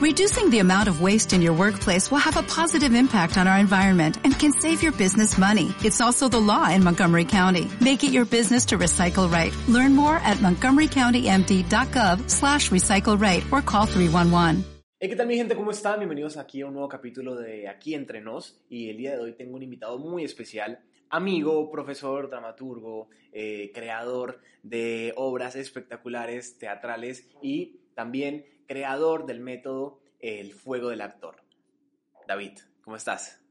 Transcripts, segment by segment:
Reducing the amount of waste in your workplace will have a positive impact on our environment and can save your business money. It's also the law in Montgomery County. Make it your business to recycle right. Learn more at montgomerycountymd.gov slash recycle right or call 311. Hey, ¿qué gente? ¿Cómo están? Bienvenidos aquí a un nuevo capítulo de Aquí Entre Nos y el día de hoy tengo un invitado muy especial, amigo, profesor, dramaturgo, eh, creador de obras espectaculares, teatrales y también creador del método El Fuego del Actor. David, ¿cómo estás?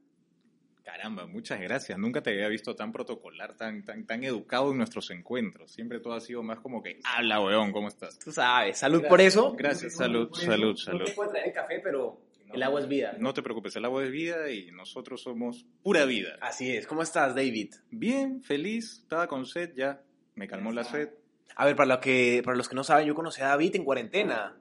Caramba, muchas gracias. Nunca te había visto tan protocolar, tan, tan, tan educado en nuestros encuentros. Siempre todo ha sido más como que, habla, weón, ¿cómo estás? Tú sabes, salud por eso. Gracias, salud, salud, No salud. te puedo traer el café, pero el agua es vida. No te preocupes, el agua es vida y nosotros somos pura vida. Así es. ¿Cómo estás, David? Bien, feliz, estaba con sed ya, me calmó la sed. A ver, para, lo que, para los que no saben, yo conocí a David en cuarentena.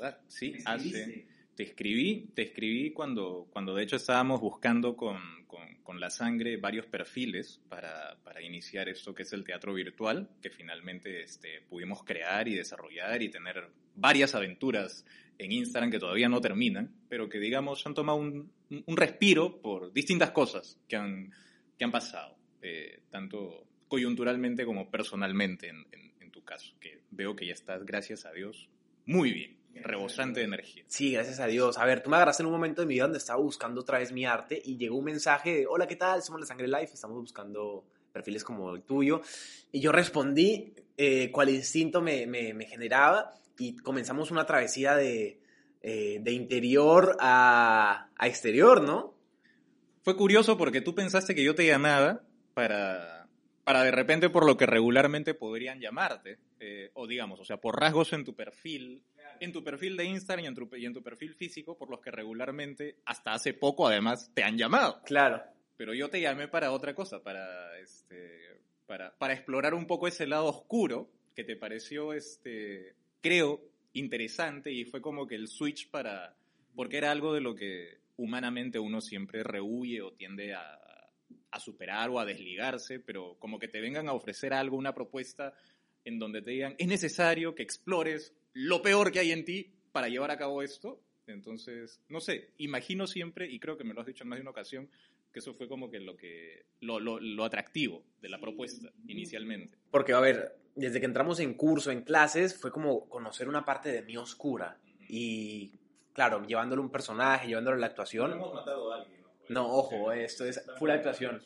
Verdad, sí, hace... Te escribí, te escribí cuando, cuando de hecho estábamos buscando con, con, con la sangre varios perfiles para, para, iniciar esto que es el teatro virtual, que finalmente este, pudimos crear y desarrollar y tener varias aventuras en Instagram que todavía no terminan, pero que digamos han tomado un, un respiro por distintas cosas que han, que han pasado, eh, tanto coyunturalmente como personalmente en, en, en tu caso, que veo que ya estás, gracias a Dios, muy bien rebosante de energía. Sí, gracias a Dios. A ver, tú me agarraste en un momento de mi vida donde estaba buscando otra vez mi arte y llegó un mensaje de, hola, ¿qué tal? Somos La Sangre Life, estamos buscando perfiles como el tuyo. Y yo respondí eh, cuál instinto me, me, me, generaba y comenzamos una travesía de, eh, de interior a, a exterior, ¿no? Fue curioso porque tú pensaste que yo te llamaba para, para de repente por lo que regularmente podrían llamarte, eh, o digamos, o sea, por rasgos en tu perfil, en tu perfil de Instagram y en, tu, y en tu perfil físico, por los que regularmente, hasta hace poco además, te han llamado. Claro. Pero yo te llamé para otra cosa, para, este, para, para explorar un poco ese lado oscuro que te pareció, este, creo, interesante y fue como que el switch para, porque era algo de lo que humanamente uno siempre rehuye o tiende a, a superar o a desligarse, pero como que te vengan a ofrecer algo, una propuesta en donde te digan, es necesario que explores lo peor que hay en ti para llevar a cabo esto. Entonces, no sé, imagino siempre, y creo que me lo has dicho en más de una ocasión, que eso fue como que lo que lo, lo, lo atractivo de la propuesta inicialmente. Porque, a ver, desde que entramos en curso, en clases, fue como conocer una parte de mí oscura. Y, claro, llevándole un personaje, llevándole la actuación. No hemos matado a alguien. No, ojo, esto es full actuación.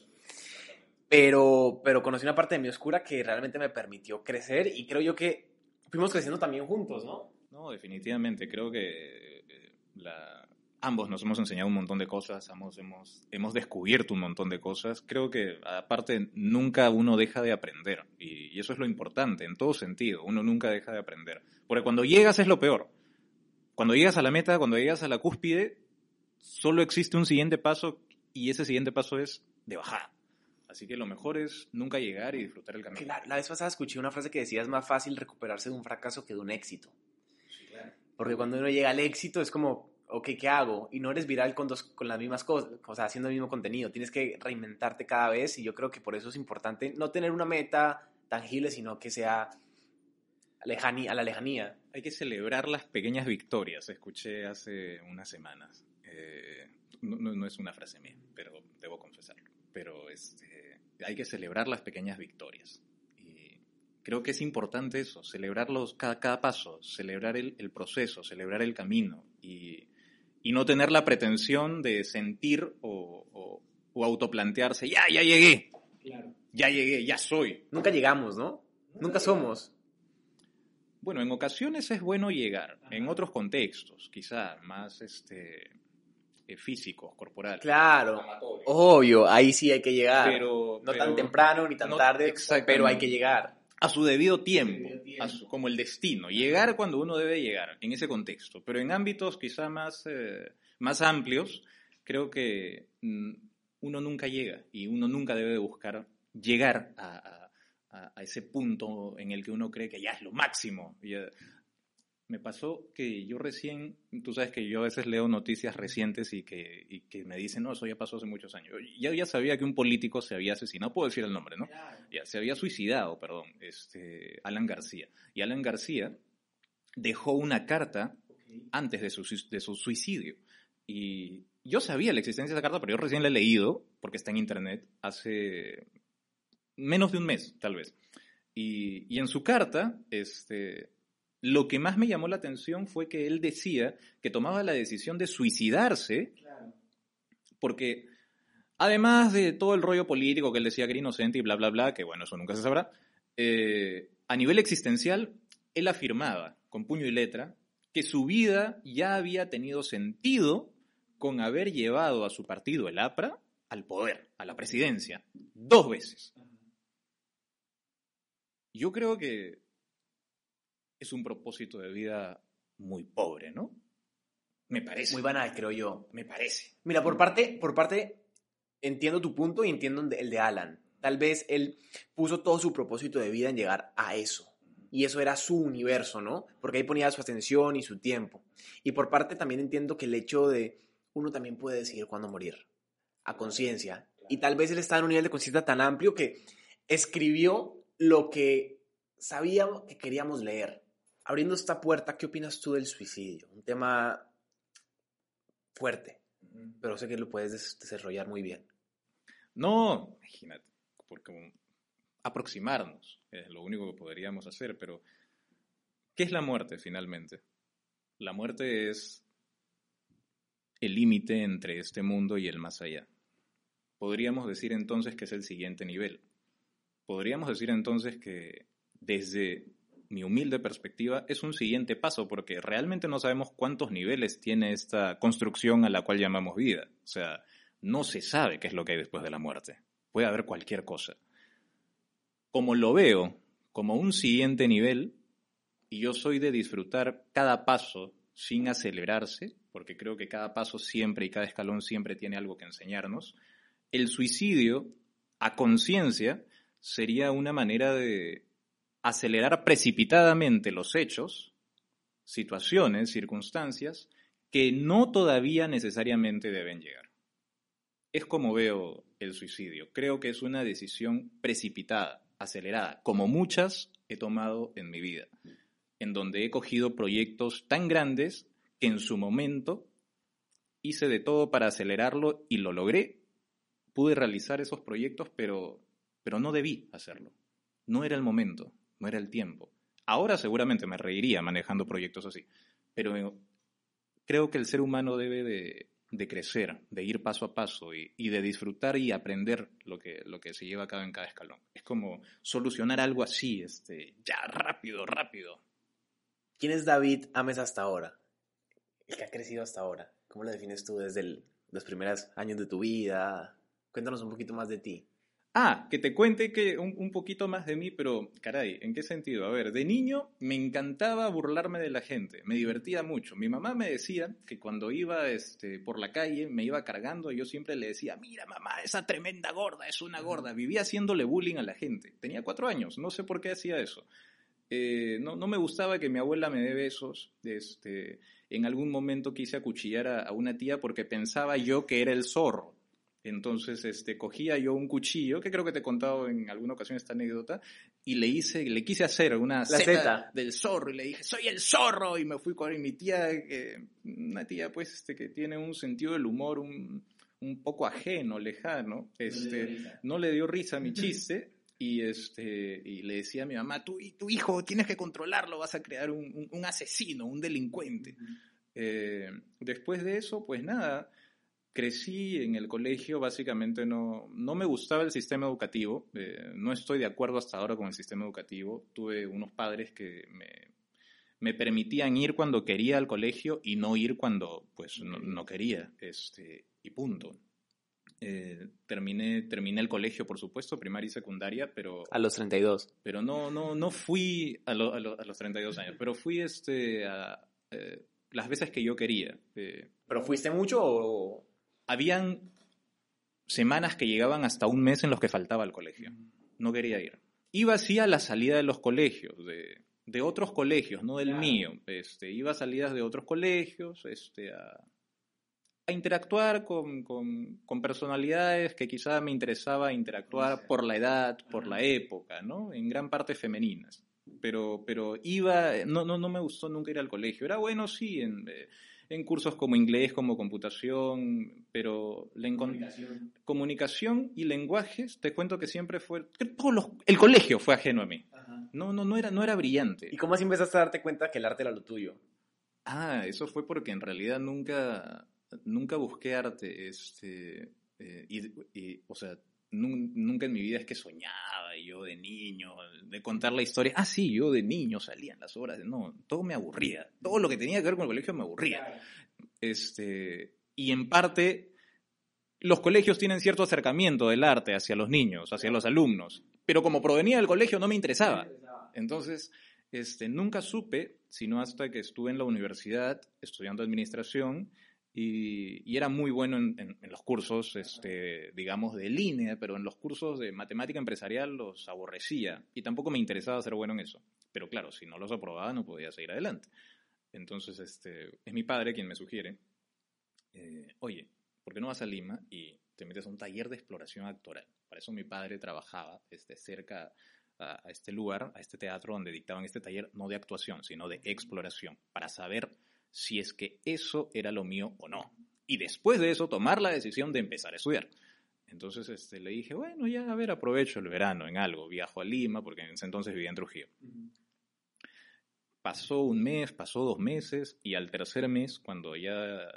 Pero, pero conocí una parte de mi oscura que realmente me permitió crecer y creo yo que fuimos creciendo también juntos, ¿no? No, definitivamente. Creo que eh, la, ambos nos hemos enseñado un montón de cosas, ambos hemos, hemos descubierto un montón de cosas. Creo que, aparte, nunca uno deja de aprender. Y, y eso es lo importante, en todo sentido. Uno nunca deja de aprender. Porque cuando llegas es lo peor. Cuando llegas a la meta, cuando llegas a la cúspide, solo existe un siguiente paso y ese siguiente paso es de bajada. Así que lo mejor es nunca llegar y disfrutar el camino. La, la, vez pasada escuché una frase que decía es más fácil recuperarse de un fracaso que de un éxito. Sí, claro. Porque cuando uno llega al éxito es como, ok, ¿qué hago? Y no eres viral con, dos, con las mismas cosas, o sea, haciendo el mismo contenido. Tienes que reinventarte cada vez y yo creo que por eso es importante no tener una meta tangible, sino que sea lejanía, a la lejanía. Hay que celebrar las pequeñas victorias, escuché hace unas semanas. Eh, no, no, no, es una frase mía, pero debo confesarlo. Pero este, hay que celebrar las pequeñas victorias. Y creo que es importante eso, celebrarlos cada, cada paso, celebrar el, el, proceso, celebrar el camino y, y, no tener la pretensión de sentir o, o, o autoplantearse, ya, ya llegué, claro. ya llegué, ya soy. Nunca llegamos, ¿no? Nunca, Nunca somos. Bueno, en ocasiones es bueno llegar, en otros contextos, quizá más este, eh, físicos, corporales. Claro, obvio, ahí sí hay que llegar. Pero, no pero, tan temprano ni tan no, tarde, pero hay que llegar. A su debido tiempo, debido tiempo. Su, como el destino. Llegar cuando uno debe llegar, en ese contexto. Pero en ámbitos quizá más, eh, más amplios, creo que mm, uno nunca llega y uno nunca debe buscar llegar a, a, a, ese punto en el que uno cree que ya es lo máximo. Me pasó que yo recién, tú sabes que yo a veces leo noticias recientes y que, y que me dicen, no, eso ya pasó hace muchos años. Ya, ya sabía que un político se había asesinado, puedo decir el nombre, ¿no? Ya, se había suicidado, perdón, este, Alan García. Y Alan García dejó una carta antes de su, de su suicidio. Y yo sabía la existencia de esa carta, pero yo recién la he leído, porque está en internet, hace menos de un mes, tal vez. Y, y en su carta, este, lo que más me llamó la atención fue que él decía que tomaba la decisión de suicidarse, porque además de todo el rollo político que él decía que era inocente y bla, bla, bla, que bueno, eso nunca se sabrá, eh, a nivel existencial, él afirmaba, con puño y letra, que su vida ya había tenido sentido con haber llevado a su partido, el APRA, al poder, a la presidencia, dos veces. Yo creo que es un propósito de vida muy pobre, ¿no? Me parece. Muy banal, creo yo. Me parece. Mira, por parte, por parte, entiendo tu punto y entiendo el de Alan. Tal vez él puso todo su propósito de vida en llegar a eso. Y eso era su universo, ¿no? Porque ahí ponía su atención y su tiempo. Y por parte también entiendo que el hecho de uno también puede decidir cuándo morir, a conciencia. Y tal vez él está en un nivel de conciencia tan amplio que escribió lo que sabíamos que queríamos leer. Abriendo esta puerta, ¿qué opinas tú del suicidio? Un tema fuerte, pero sé que lo puedes desarrollar muy bien. No, imagínate, porque aproximarnos es lo único que podríamos hacer, pero ¿qué es la muerte finalmente? La muerte es el límite entre este mundo y el más allá. Podríamos decir entonces que es el siguiente nivel. Podríamos decir entonces que desde mi humilde perspectiva es un siguiente paso porque realmente no sabemos cuántos niveles tiene esta construcción a la cual llamamos vida. O sea, no se sabe qué es lo que hay después de la muerte. Puede haber cualquier cosa. Como lo veo como un siguiente nivel, y yo soy de disfrutar cada paso sin acelerarse, porque creo que cada paso siempre y cada escalón siempre tiene algo que enseñarnos, el suicidio a conciencia sería una manera de acelerar precipitadamente los hechos, situaciones, circunstancias, que no todavía necesariamente deben llegar. Es como veo el suicidio. Creo que es una decisión precipitada, acelerada, como muchas he tomado en mi vida, en donde he cogido proyectos tan grandes que en su momento hice de todo para acelerarlo y lo logré. Pude realizar esos proyectos, pero, pero no debí hacerlo. No era el momento, no era el tiempo. Ahora seguramente me reiría manejando proyectos así, pero creo que el ser humano debe de, crecer, de ir paso a paso y, de disfrutar y aprender lo que, lo que se lleva a cabo en cada escalón. Es como solucionar algo así, este, ya rápido, rápido. ¿Quién es David Ames hasta ahora? el que ha crecido hasta ahora? ¿Cómo lo defines tú desde los primeros años de tu vida? Cuéntanos un poquito más de ti. Ah, que te cuente que un, un, poquito más de mí, pero caray, ¿en qué sentido? A ver, de niño me encantaba burlarme de la gente, me divertía mucho. Mi mamá me decía que cuando iba este, por la calle, me iba cargando, y yo siempre le decía, mira mamá, esa tremenda gorda, es una gorda. Vivía haciéndole bullying a la gente. Tenía cuatro años, no sé por qué hacía eso. Eh, no, no, me gustaba que mi abuela me dé besos. Este, en algún momento quise acuchillar a, a una tía porque pensaba yo que era el zorro. Entonces, este, cogía yo un cuchillo, que creo que te he contado en alguna ocasión esta anécdota, y le hice, le quise hacer una zeta del zorro, y le dije, soy el zorro, y me fui con mi tía, eh, una tía pues, este, que tiene un sentido del humor un, un poco ajeno, lejano, este, no le dio risa a mi chiste, y este y le decía a mi mamá, tú y tu hijo tienes que controlarlo, vas a crear un, un, un asesino, un delincuente. Uh -huh. eh, después de eso, pues nada, crecí en el colegio, básicamente no, no me gustaba el sistema educativo, eh, no estoy de acuerdo hasta ahora con el sistema educativo, tuve unos padres que me, me permitían ir cuando quería al colegio y no ir cuando pues no, no quería, este, y punto. Eh, terminé, terminé el colegio, por supuesto, primaria y secundaria, pero... A los 32. Pero no, no, no fui a, lo, a, lo, a los 32 años, pero fui este, a, eh, las veces que yo quería. Eh, ¿Pero fuiste mucho o...? Habían semanas que llegaban hasta un mes en los que faltaba al colegio. No quería ir. Iba así a la salida de los colegios, de, de otros colegios, no del claro. mío. Este, iba a salidas de otros colegios, este, a, a interactuar con, con, con, personalidades que quizá me interesaba interactuar por la edad, por la época, ¿no? En gran parte femeninas. pero, pero iba, no, no, no me gustó nunca ir al colegio. Era bueno, sí, en, eh, en cursos como inglés, como computación, pero la Comunicación. comunicación y lenguajes, te cuento que siempre fue, que todos los- el colegio fue ajeno a mí. Ajá. No, no, no era, no era brillante. ¿Y cómo así empezaste a darte cuenta que el arte era lo tuyo? Ah, eso fue porque en realidad nunca, nunca busqué arte, este, eh, y, y, o sea, nunca en mi vida es que soñaba yo de niño, de contar la historia. Ah, sí, yo de niño salía en las obras, no, todo me aburría, todo lo que tenía que ver con el colegio me aburría. Este, y en parte, los colegios tienen cierto acercamiento del arte hacia los niños, hacia los alumnos, pero como provenía del colegio no me interesaba. Entonces, este, nunca supe, sino hasta que estuve en la universidad estudiando administración y, era muy bueno en, los cursos, este, digamos, de línea, pero en los cursos de matemática empresarial los aborrecía y tampoco me interesaba ser bueno en eso. Pero claro, si no los aprobaba no podía seguir adelante. Entonces, este, es mi padre quien me sugiere, eh, oye, ¿por qué no vas a Lima y te metes a un taller de exploración actoral? Para eso mi padre trabajaba este, cerca a este lugar, a este teatro donde dictaban este taller, no de actuación, sino de exploración, para saber si es que eso era lo mío o no. Y después de eso, tomar la decisión de empezar a estudiar. Entonces este, le dije, bueno, ya, a ver, aprovecho el verano en algo. Viajo a Lima, porque en ese entonces vivía en Trujillo. Pasó un mes, pasó dos meses, y al tercer mes, cuando ya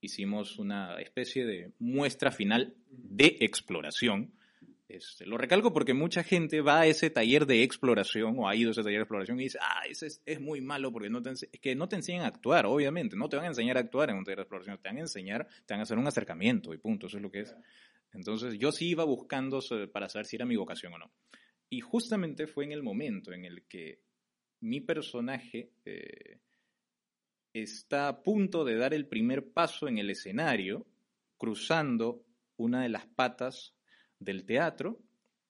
hicimos una especie de muestra final de exploración, este, lo recalco porque mucha gente va a ese taller de exploración o ha ido a ese taller de exploración y dice, ah, ese es, es muy malo porque no te, es que no te enseñan a actuar, obviamente, no te van a enseñar a actuar en un taller de exploración, te van a enseñar, te van a hacer un acercamiento y punto, eso es lo que es. Entonces yo sí iba buscando para saber si era mi vocación o no. Y justamente fue en el momento en el que mi personaje eh, está a punto de dar el primer paso en el escenario, cruzando una de las patas del teatro.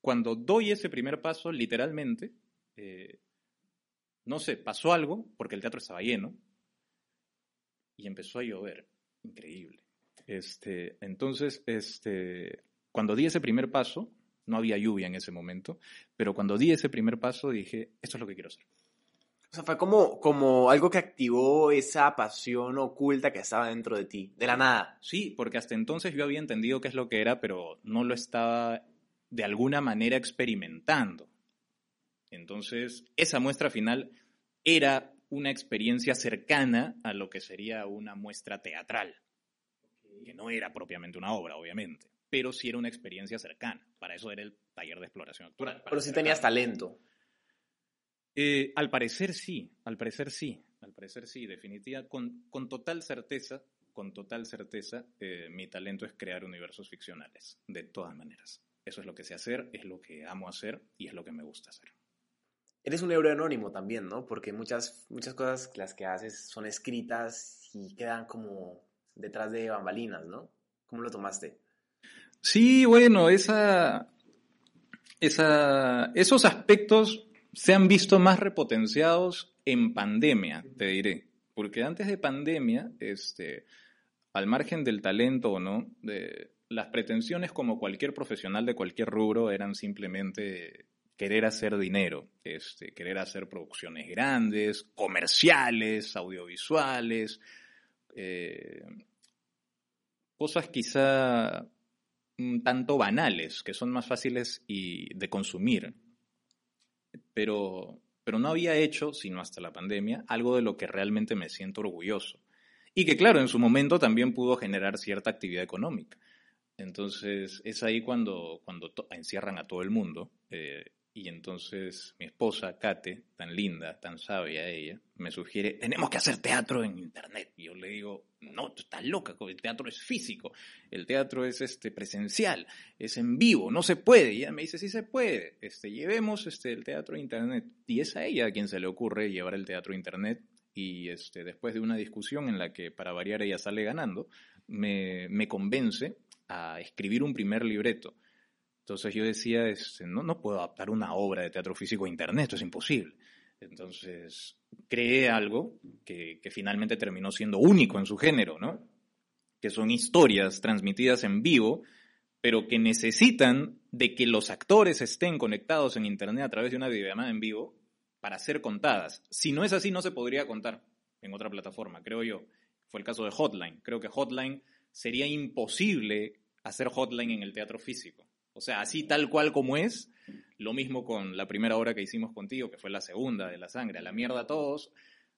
Cuando doy ese primer paso, literalmente, eh, no sé, pasó algo, porque el teatro estaba lleno, y empezó a llover. Increíble. Este, entonces, este, cuando di ese primer paso, no había lluvia en ese momento, pero cuando di ese primer paso dije, esto es lo que quiero hacer. O sea, fue como, como algo que activó esa pasión oculta que estaba dentro de ti, de la nada. Sí, porque hasta entonces yo había entendido qué es lo que era, pero no lo estaba de alguna manera experimentando. Entonces, esa muestra final era una experiencia cercana a lo que sería una muestra teatral, que no era propiamente una obra, obviamente, pero sí era una experiencia cercana. Para eso era el taller de exploración actoral. Pero sí tenías talento. Eh, al parecer sí, al parecer sí, al parecer sí, definitiva, con, con total certeza, con total certeza, eh, mi talento es crear universos ficcionales, de todas maneras. Eso es lo que sé hacer, es lo que amo hacer y es lo que me gusta hacer. Eres un héroe anónimo también, ¿no? Porque muchas, muchas cosas las que haces son escritas y quedan como detrás de bambalinas, ¿no? ¿Cómo lo tomaste? Sí, bueno, esa, esa, esos aspectos se han visto más repotenciados en pandemia, te diré. Porque antes de pandemia, este, al margen del talento o no, de, las pretensiones como cualquier profesional de cualquier rubro eran simplemente querer hacer dinero, este, querer hacer producciones grandes, comerciales, audiovisuales, eh, cosas quizá un tanto banales, que son más fáciles y de consumir. Pero, pero no había hecho, sino hasta la pandemia, algo de lo que realmente me siento orgulloso. Y que claro, en su momento también pudo generar cierta actividad económica. Entonces es ahí cuando, cuando encierran a todo el mundo. eh, y entonces mi esposa, Kate, tan linda, tan sabia ella, me sugiere, tenemos que hacer teatro en internet. Y yo le digo, no, tú estás loca, el teatro es físico, el teatro es este, presencial, es en vivo, no se puede. Y ella me dice, sí se puede, este, llevemos este, el teatro a internet. Y es a ella a quien se le ocurre llevar el teatro a internet. Y este, después de una discusión en la que para variar ella sale ganando, me, me convence a escribir un primer libreto. Entonces yo decía, este, no, puedo adaptar una obra de teatro físico a internet, esto es imposible. Entonces creé algo que, que finalmente terminó siendo único en su género, ¿no? Que son historias transmitidas en vivo, pero que necesitan de que los actores estén conectados en internet a través de una videollamada en vivo para ser contadas. Si no es así, no se podría contar en otra plataforma, creo yo. Fue el caso de Hotline. Creo que Hotline sería imposible hacer Hotline en el teatro físico. O sea, así tal cual como es, lo mismo con la primera obra que hicimos contigo, que fue la segunda de la sangre, a la mierda a todos,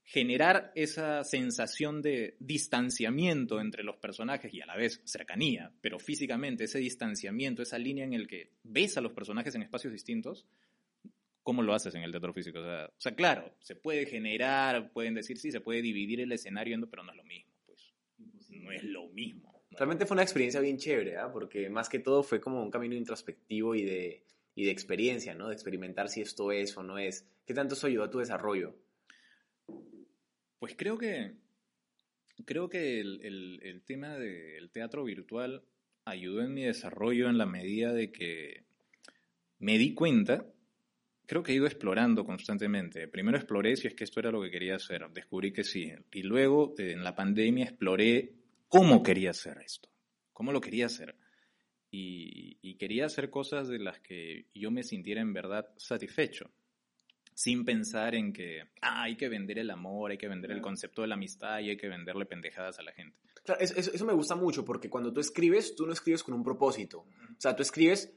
generar esa sensación de distanciamiento entre los personajes y a la vez cercanía, pero físicamente ese distanciamiento, esa línea en el que ves a los personajes en espacios distintos, ¿cómo lo haces en el teatro físico? O sea, claro, se puede generar, pueden decir sí, se puede dividir el escenario, pero no es lo mismo, pues. No es lo mismo. Realmente fue una experiencia bien chévere, ¿ah? porque más que todo fue como un camino introspectivo y de, y de experiencia, ¿no? De experimentar si esto es o no es. ¿Qué tanto eso ayudó a tu desarrollo? Pues creo que, creo que el, el tema del teatro virtual ayudó en mi desarrollo en la medida de que me di cuenta creo que he ido explorando constantemente. Primero exploré si es que esto era lo que quería hacer, descubrí que sí. Y luego, eh, en la pandemia, exploré cómo quería hacer esto, cómo lo quería hacer. Y, quería hacer cosas de las que yo me sintiera en verdad satisfecho, sin pensar en que ah, hay que vender el amor, hay que vender el concepto de la amistad y hay que venderle pendejadas a la gente. Claro, eso, eso me gusta mucho porque cuando tú escribes, tú no escribes con un propósito. O sea, tú escribes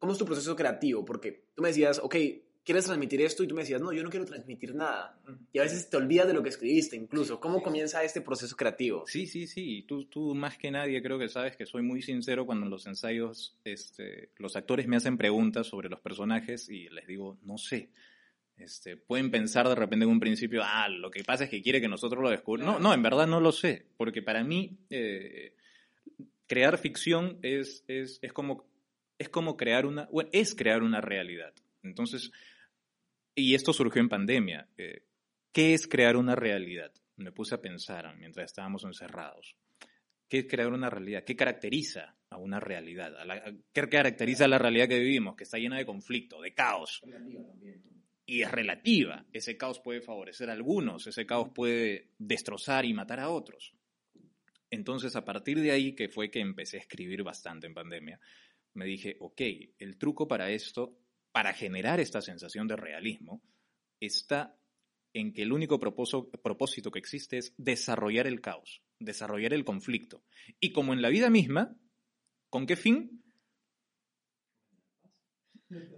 ¿Cómo es tu proceso creativo? Porque tú me decías, ok, ¿quieres transmitir esto? Y tú me decías, no, yo no quiero transmitir nada. Y a veces te olvidas de lo que escribiste incluso. ¿Cómo comienza este proceso creativo? Sí, sí, sí. Tú, tú más que nadie creo que sabes que soy muy sincero cuando en los ensayos este, los actores me hacen preguntas sobre los personajes y les digo, no sé. Este, pueden pensar de repente en un principio, ah, lo que pasa es que quiere que nosotros lo descubramos. No, no, en verdad no lo sé. Porque para mí, eh, crear ficción es, es, es como es como crear una, bueno, es crear una realidad. Entonces, y esto surgió en pandemia. Eh, ¿Qué es crear una realidad? Me puse a pensar mientras estábamos encerrados. ¿Qué es crear una realidad? ¿Qué caracteriza a una realidad? ¿Qué caracteriza a la realidad que vivimos? Que está llena de conflicto, de caos. Y es relativa. Ese caos puede favorecer a algunos, ese caos puede destrozar y matar a otros. Entonces, a partir de ahí, que fue que empecé a escribir bastante en pandemia, me dije, ok, el truco para esto, para generar esta sensación de realismo, está en que el único propósito, que existe es desarrollar el caos, desarrollar el conflicto. Y como en la vida misma, ¿con qué fin?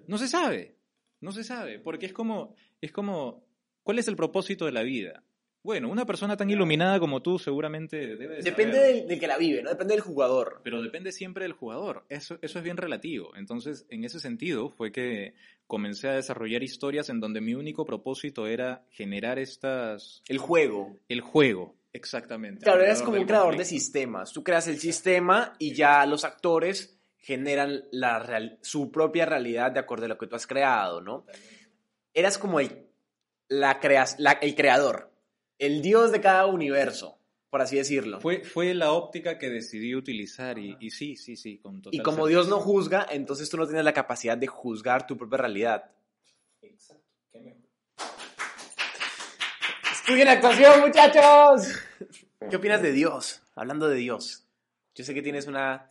No se sabe, no se sabe, porque es como, es como, ¿cuál es el propósito de la vida? Bueno, una persona tan iluminada como tú seguramente debe Depende del, que la vive, ¿no? Depende del jugador. Pero depende siempre del jugador. Eso, eso es bien relativo. Entonces, en ese sentido, fue que comencé a desarrollar historias en donde mi único propósito era generar estas... El juego. El juego, exactamente. Claro, eres como un creador de sistemas. Tú creas el sistema y ya los actores generan la su propia realidad de acuerdo a lo que tú has creado, ¿no? Eras como el, la creas, el creador el dios de cada universo, por así decirlo. Fue, fue la óptica que decidí utilizar y, sí, sí, sí, con total Y como Dios no juzga, entonces tú no tienes la capacidad de juzgar tu propia realidad. Exacto, qué mejor. Estudien actuación, muchachos. ¿Qué opinas de Dios? Hablando de Dios. Yo sé que tienes una...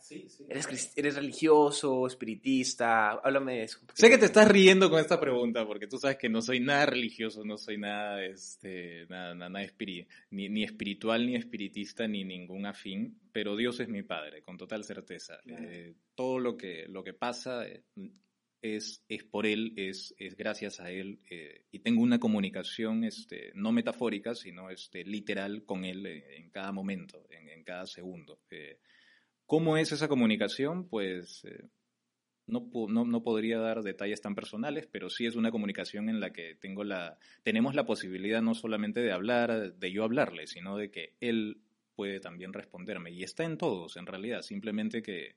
eres, eres religioso, espiritista, háblame de eso. Sé que te estás riendo con esta pregunta porque tú sabes que no soy nada religioso, no soy nada, este, nada, nada ni, ni, espiritual, ni espiritista, ni ningún afín, pero Dios es mi Padre, con total certeza. Eh, todo lo que, lo que pasa eh, es, es por Él, es, es gracias a Él, eh, y tengo una comunicación este, no metafórica, sino este, literal con Él en cada momento, en, en cada segundo. ¿Cómo es esa comunicación? Pues eh, no, no, podría dar detalles tan personales, pero sí es una comunicación en la que tengo la, tenemos la posibilidad no solamente de hablar, de yo hablarle, sino de que él puede también responderme. Y está en todos, en realidad, simplemente que,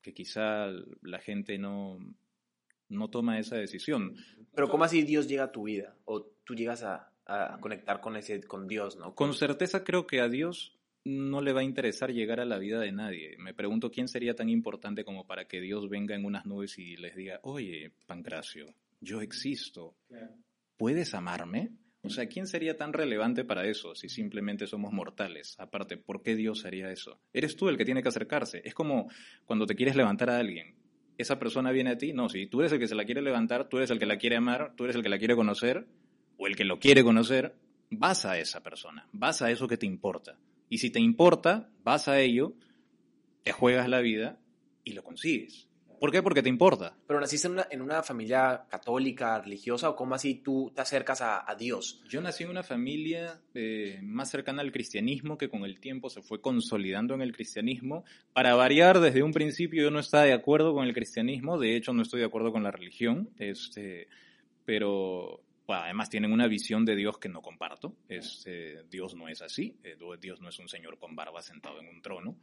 que quizá la gente no, no toma esa decisión. Pero ¿cómo así Dios llega a tu vida? ¿O tú llegas a, a conectar con, ese, con Dios? ¿no? Con certeza creo que a Dios no le va a interesar llegar a la vida de nadie. Me pregunto quién sería tan importante como para que Dios venga en unas nubes y les diga, oye, Pancracio, yo existo. ¿Puedes amarme? O sea, ¿quién sería tan relevante para eso si simplemente somos mortales? Aparte, ¿por qué Dios haría eso? Eres tú el que tiene que acercarse. Es como cuando te quieres levantar a alguien. Esa persona viene a ti. No, si tú eres el que se la quiere levantar, tú eres el que la quiere amar, tú eres el que la quiere conocer, o el que lo quiere conocer, vas a esa persona, vas a eso que te importa. Y si te importa, vas a ello, te juegas la vida y lo consigues. ¿Por qué? Porque te importa. Pero naciste en una, en una familia católica, religiosa, o cómo así tú te acercas a, a Dios. Yo nací en una familia eh, más cercana al cristianismo que con el tiempo se fue consolidando en el cristianismo. Para variar, desde un principio yo no estaba de acuerdo con el cristianismo, de hecho no estoy de acuerdo con la religión, este, pero bueno, además tienen una visión de Dios que no comparto. Este, Dios no es así, eh, Dios no es un señor con barba sentado en un trono,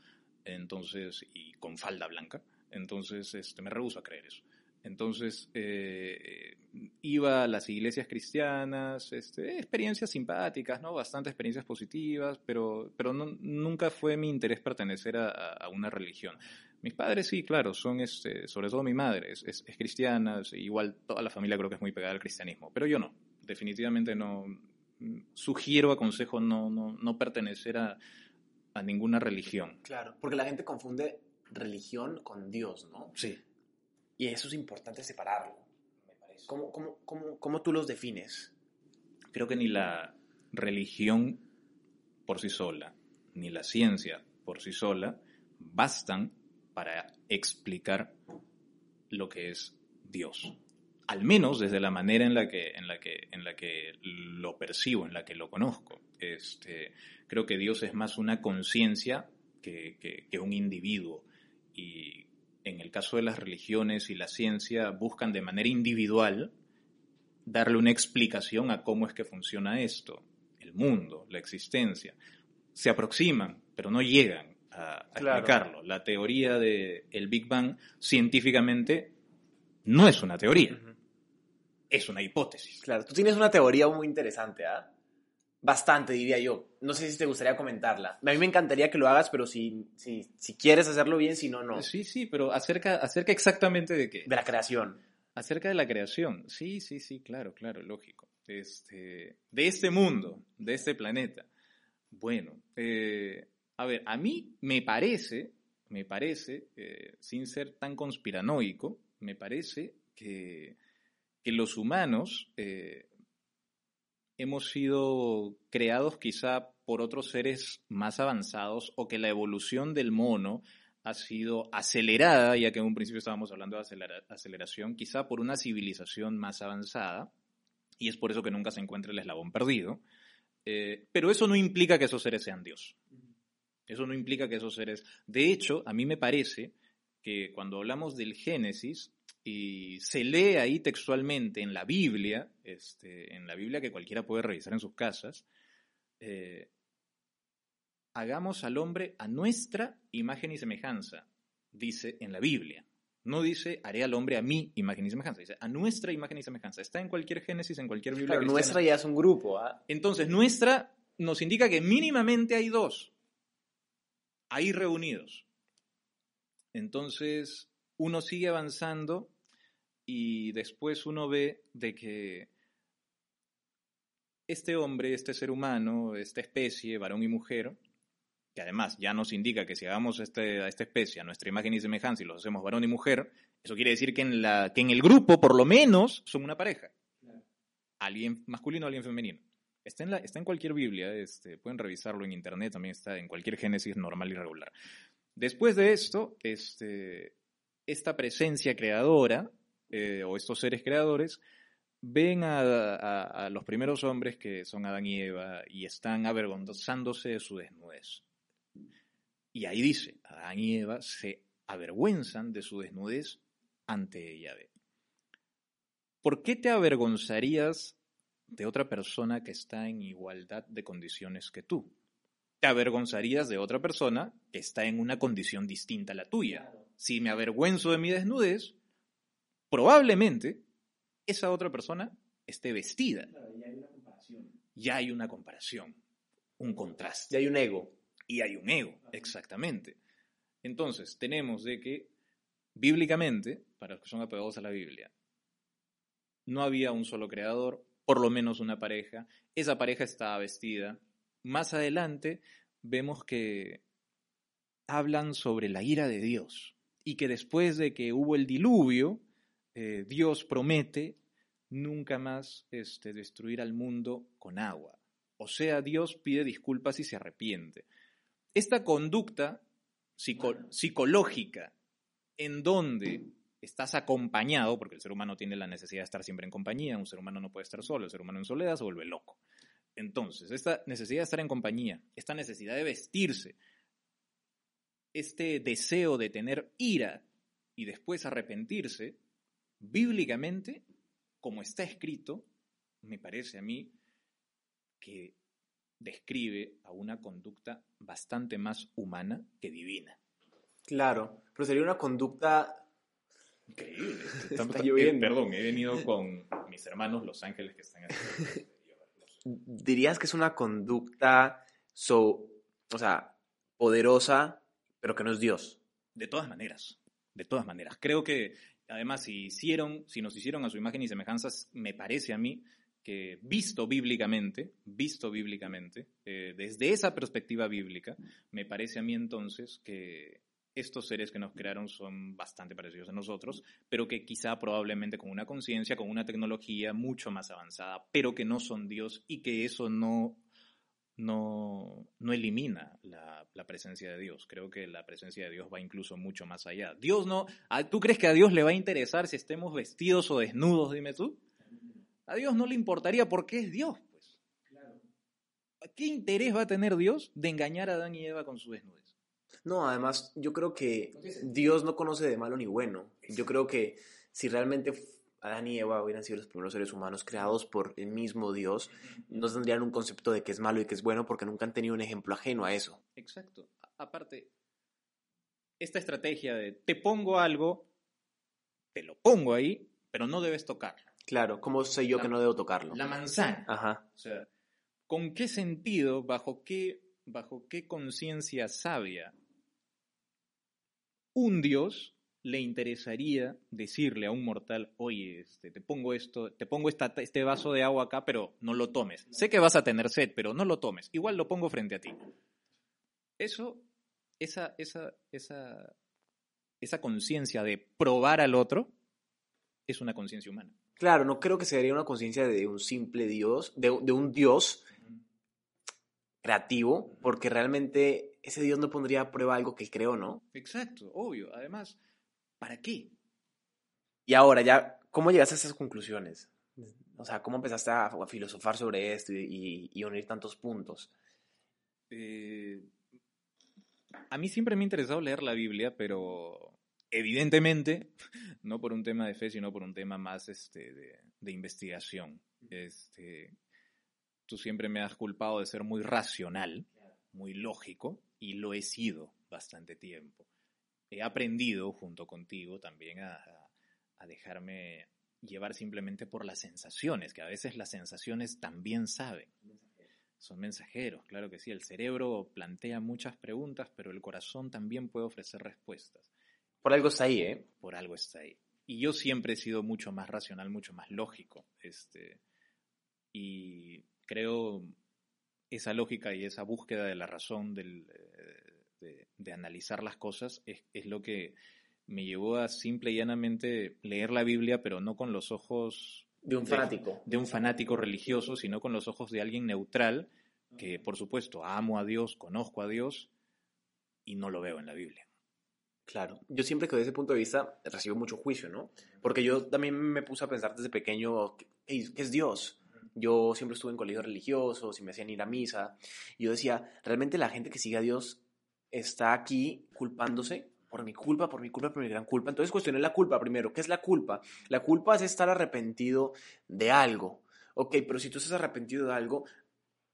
entonces, y con falda blanca. Entonces, este, me rehuso a creer eso. Entonces, eh, iba a las iglesias cristianas, este, experiencias simpáticas, ¿no? Bastantes experiencias positivas, pero, pero nunca fue mi interés pertenecer a, una religión. Mis padres sí, claro, son, este, sobre todo mi madre, es, es, es cristiana, igual toda la familia creo que es muy pegada al cristianismo, pero yo no, definitivamente no, sugiero, aconsejo no, no, no pertenecer a ninguna religión. Claro, porque la gente confunde religión con Dios, ¿no? Sí. Y eso es importante separarlo, me parece. ¿Cómo, cómo, cómo, cómo tú los defines? Creo que ni la religión por sí sola, ni la ciencia por sí sola, bastan para explicar lo que es Dios. Al menos desde la manera en la que, en la que, en la que lo percibo, en la que lo conozco. Este, creo que Dios es más una conciencia que, que, que un individuo y en el caso de las religiones y la ciencia buscan de manera individual darle una explicación a cómo es que funciona esto, el mundo, la existencia. Se aproximan, pero no llegan a, a claro. explicarlo. La teoría del el Big Bang científicamente no es una teoría, uh -huh. es una hipótesis. Claro, tú tienes una teoría muy interesante, ¿ah? ¿eh? Bastante, diría yo. No sé si te gustaría comentarla. A mí me encantaría que lo hagas, pero si, si, si quieres hacerlo bien, si no, no. Sí, sí, pero acerca, acerca exactamente de qué. De la creación. Acerca de la creación. Sí, sí, sí, claro, claro, lógico. Este, de este mundo, de este planeta. Bueno, eh, a ver, a mí me parece, me parece, eh, sin ser tan conspiranoico, me parece que, que los humanos eh, hemos sido creados quizá por otros seres más avanzados o que la evolución del mono ha sido acelerada, ya que en un principio estábamos hablando de acelera aceleración, quizá por una civilización más avanzada, y es por eso que nunca se encuentra el eslabón perdido, eh, pero eso no implica que esos seres sean Dios. Eso no implica que esos seres... De hecho, a mí me parece que cuando hablamos del Génesis, y se lee ahí textualmente en la Biblia, este, en la Biblia que cualquiera puede revisar en sus casas, eh, hagamos al hombre a nuestra imagen y semejanza, dice en la Biblia. No dice, haré al hombre a mi imagen y semejanza, dice a nuestra imagen y semejanza. Está en cualquier Génesis, en cualquier Biblia. Claro, nuestra ya es un grupo. ¿eh? Entonces, nuestra nos indica que mínimamente hay dos, ahí reunidos. Entonces, uno sigue avanzando y después uno ve de que este hombre, este ser humano, esta especie, varón y mujer, que además ya nos indica que si hagamos este, a esta especie a nuestra imagen y semejanza y los hacemos varón y mujer, eso quiere decir que en, la, que en el grupo, por lo menos, son una pareja. Alguien masculino, alguien femenino. Está en, la, está en cualquier Biblia, este, pueden revisarlo en internet, también está en cualquier Génesis normal y regular. Después de esto, este, esta presencia creadora, eh, o estos seres creadores, ven a, los primeros hombres que son Adán y Eva y están avergonzándose de su desnudez. Y ahí dice, Adán y Eva se avergüenzan de su desnudez ante Yahvé. ¿Por qué te avergonzarías de otra persona que está en igualdad de condiciones que tú? Te avergonzarías de otra persona que está en una condición distinta a la tuya. Si me avergüenzo de mi desnudez, probablemente esa otra persona esté vestida. Claro, ya hay una comparación. Ya hay una comparación, un contraste. Ya hay un ego. Y hay un ego, exactamente. Entonces, tenemos de que, bíblicamente, para los que son apegados a la Biblia, no había un solo creador, por lo menos una pareja. Esa pareja estaba vestida. Más adelante vemos que hablan sobre la ira de Dios y que después de que hubo el diluvio, eh, Dios promete nunca más este, destruir al mundo con agua. O sea, Dios pide disculpas y se arrepiente. Esta conducta psicológica en donde estás acompañado, porque el ser humano tiene la necesidad de estar siempre en compañía, un ser humano no puede estar solo, el ser humano en soledad se vuelve loco. Entonces, esta necesidad de estar en compañía, esta necesidad de vestirse, este deseo de tener ira y después arrepentirse, bíblicamente, como está escrito, me parece a mí que describe a una conducta bastante más humana que divina. Claro, pero sería una conducta increíble. Está, lloviendo. perdón, he venido con mis hermanos Los Ángeles que están aquí. Dirías que es una conducta, so, o sea, poderosa, pero que no es Dios. De todas maneras, de todas maneras. Creo que, además, si hicieron, si nos hicieron a su imagen y semejanzas, me parece a mí que visto bíblicamente, visto bíblicamente, eh, desde esa perspectiva bíblica, me parece a mí entonces que estos seres que nos crearon son bastante parecidos a nosotros, pero que quizá probablemente con una conciencia, con una tecnología mucho más avanzada, pero que no son Dios y que eso no, no, no elimina la, la, presencia de Dios. Creo que la presencia de Dios va incluso mucho más allá. Dios no, ¿tú crees que a Dios le va a interesar si estemos vestidos o desnudos, dime tú? A Dios no le importaría porque es Dios. Pues. ¿Qué interés va a tener Dios de engañar a Adán y Eva con su desnudez? No, además yo creo que Dios no conoce de malo ni bueno. Yo creo que si realmente Adán y Eva hubieran sido los primeros seres humanos creados por el mismo Dios, no tendrían un concepto de que es malo y que es bueno porque nunca han tenido un ejemplo ajeno a eso. Exacto. Aparte, esta estrategia de te pongo algo, te lo pongo ahí, pero no debes tocarlo. Claro, ¿cómo sé yo que no debo tocarlo? La manzana. Ajá. O sea, ¿con qué sentido, bajo qué, bajo qué conciencia sabia un Dios le interesaría decirle a un mortal, oye, este, te pongo esto, te pongo esta, este vaso de agua acá, pero no lo tomes. Sé que vas a tener sed, pero no lo tomes. Igual lo pongo frente a ti. Eso, esa, esa, esa, esa conciencia de probar al otro es una conciencia humana. Claro, no creo que sería una conciencia de un simple Dios, de, de un Dios creativo, porque realmente ese Dios no pondría a prueba algo que él creó, ¿no? Exacto, obvio. Además, ¿para qué? Y ahora, ya, ¿cómo llegaste a esas conclusiones? O sea, ¿cómo empezaste a, filosofar sobre esto y, unir tantos puntos? Eh, a mí siempre me ha interesado leer la Biblia, pero evidentemente, no por un tema de fe, sino por un tema más este, de, investigación. Este, tú siempre me has culpado de ser muy racional, muy lógico, y lo he sido bastante tiempo. He aprendido junto contigo también a, dejarme llevar simplemente por las sensaciones, que a veces las sensaciones también saben. Son mensajeros, claro que sí. El cerebro plantea muchas preguntas, pero el corazón también puede ofrecer respuestas. Por algo está ahí, ¿eh? Por algo está ahí. Y yo siempre he sido mucho más racional, mucho más lógico. Este, y creo esa lógica y esa búsqueda de la razón del, de, analizar las cosas es, es, lo que me llevó a simple y llanamente leer la Biblia, pero no con los ojos de un fanático. De, un fanático religioso, sino con los ojos de alguien neutral, que por supuesto amo a Dios, conozco a Dios y no lo veo en la Biblia. Claro, yo siempre que desde ese punto de vista recibo mucho juicio, ¿no? Porque yo también me puse a pensar desde pequeño, ¿qué, es Dios? Yo siempre estuve en colegios religiosos y me hacían ir a misa. Y yo decía, realmente la gente que sigue a Dios está aquí culpándose por mi culpa, por mi culpa, por mi gran culpa. Entonces cuestioné la culpa primero. ¿Qué es la culpa? La culpa es estar arrepentido de algo. Ok, pero si tú estás arrepentido de algo,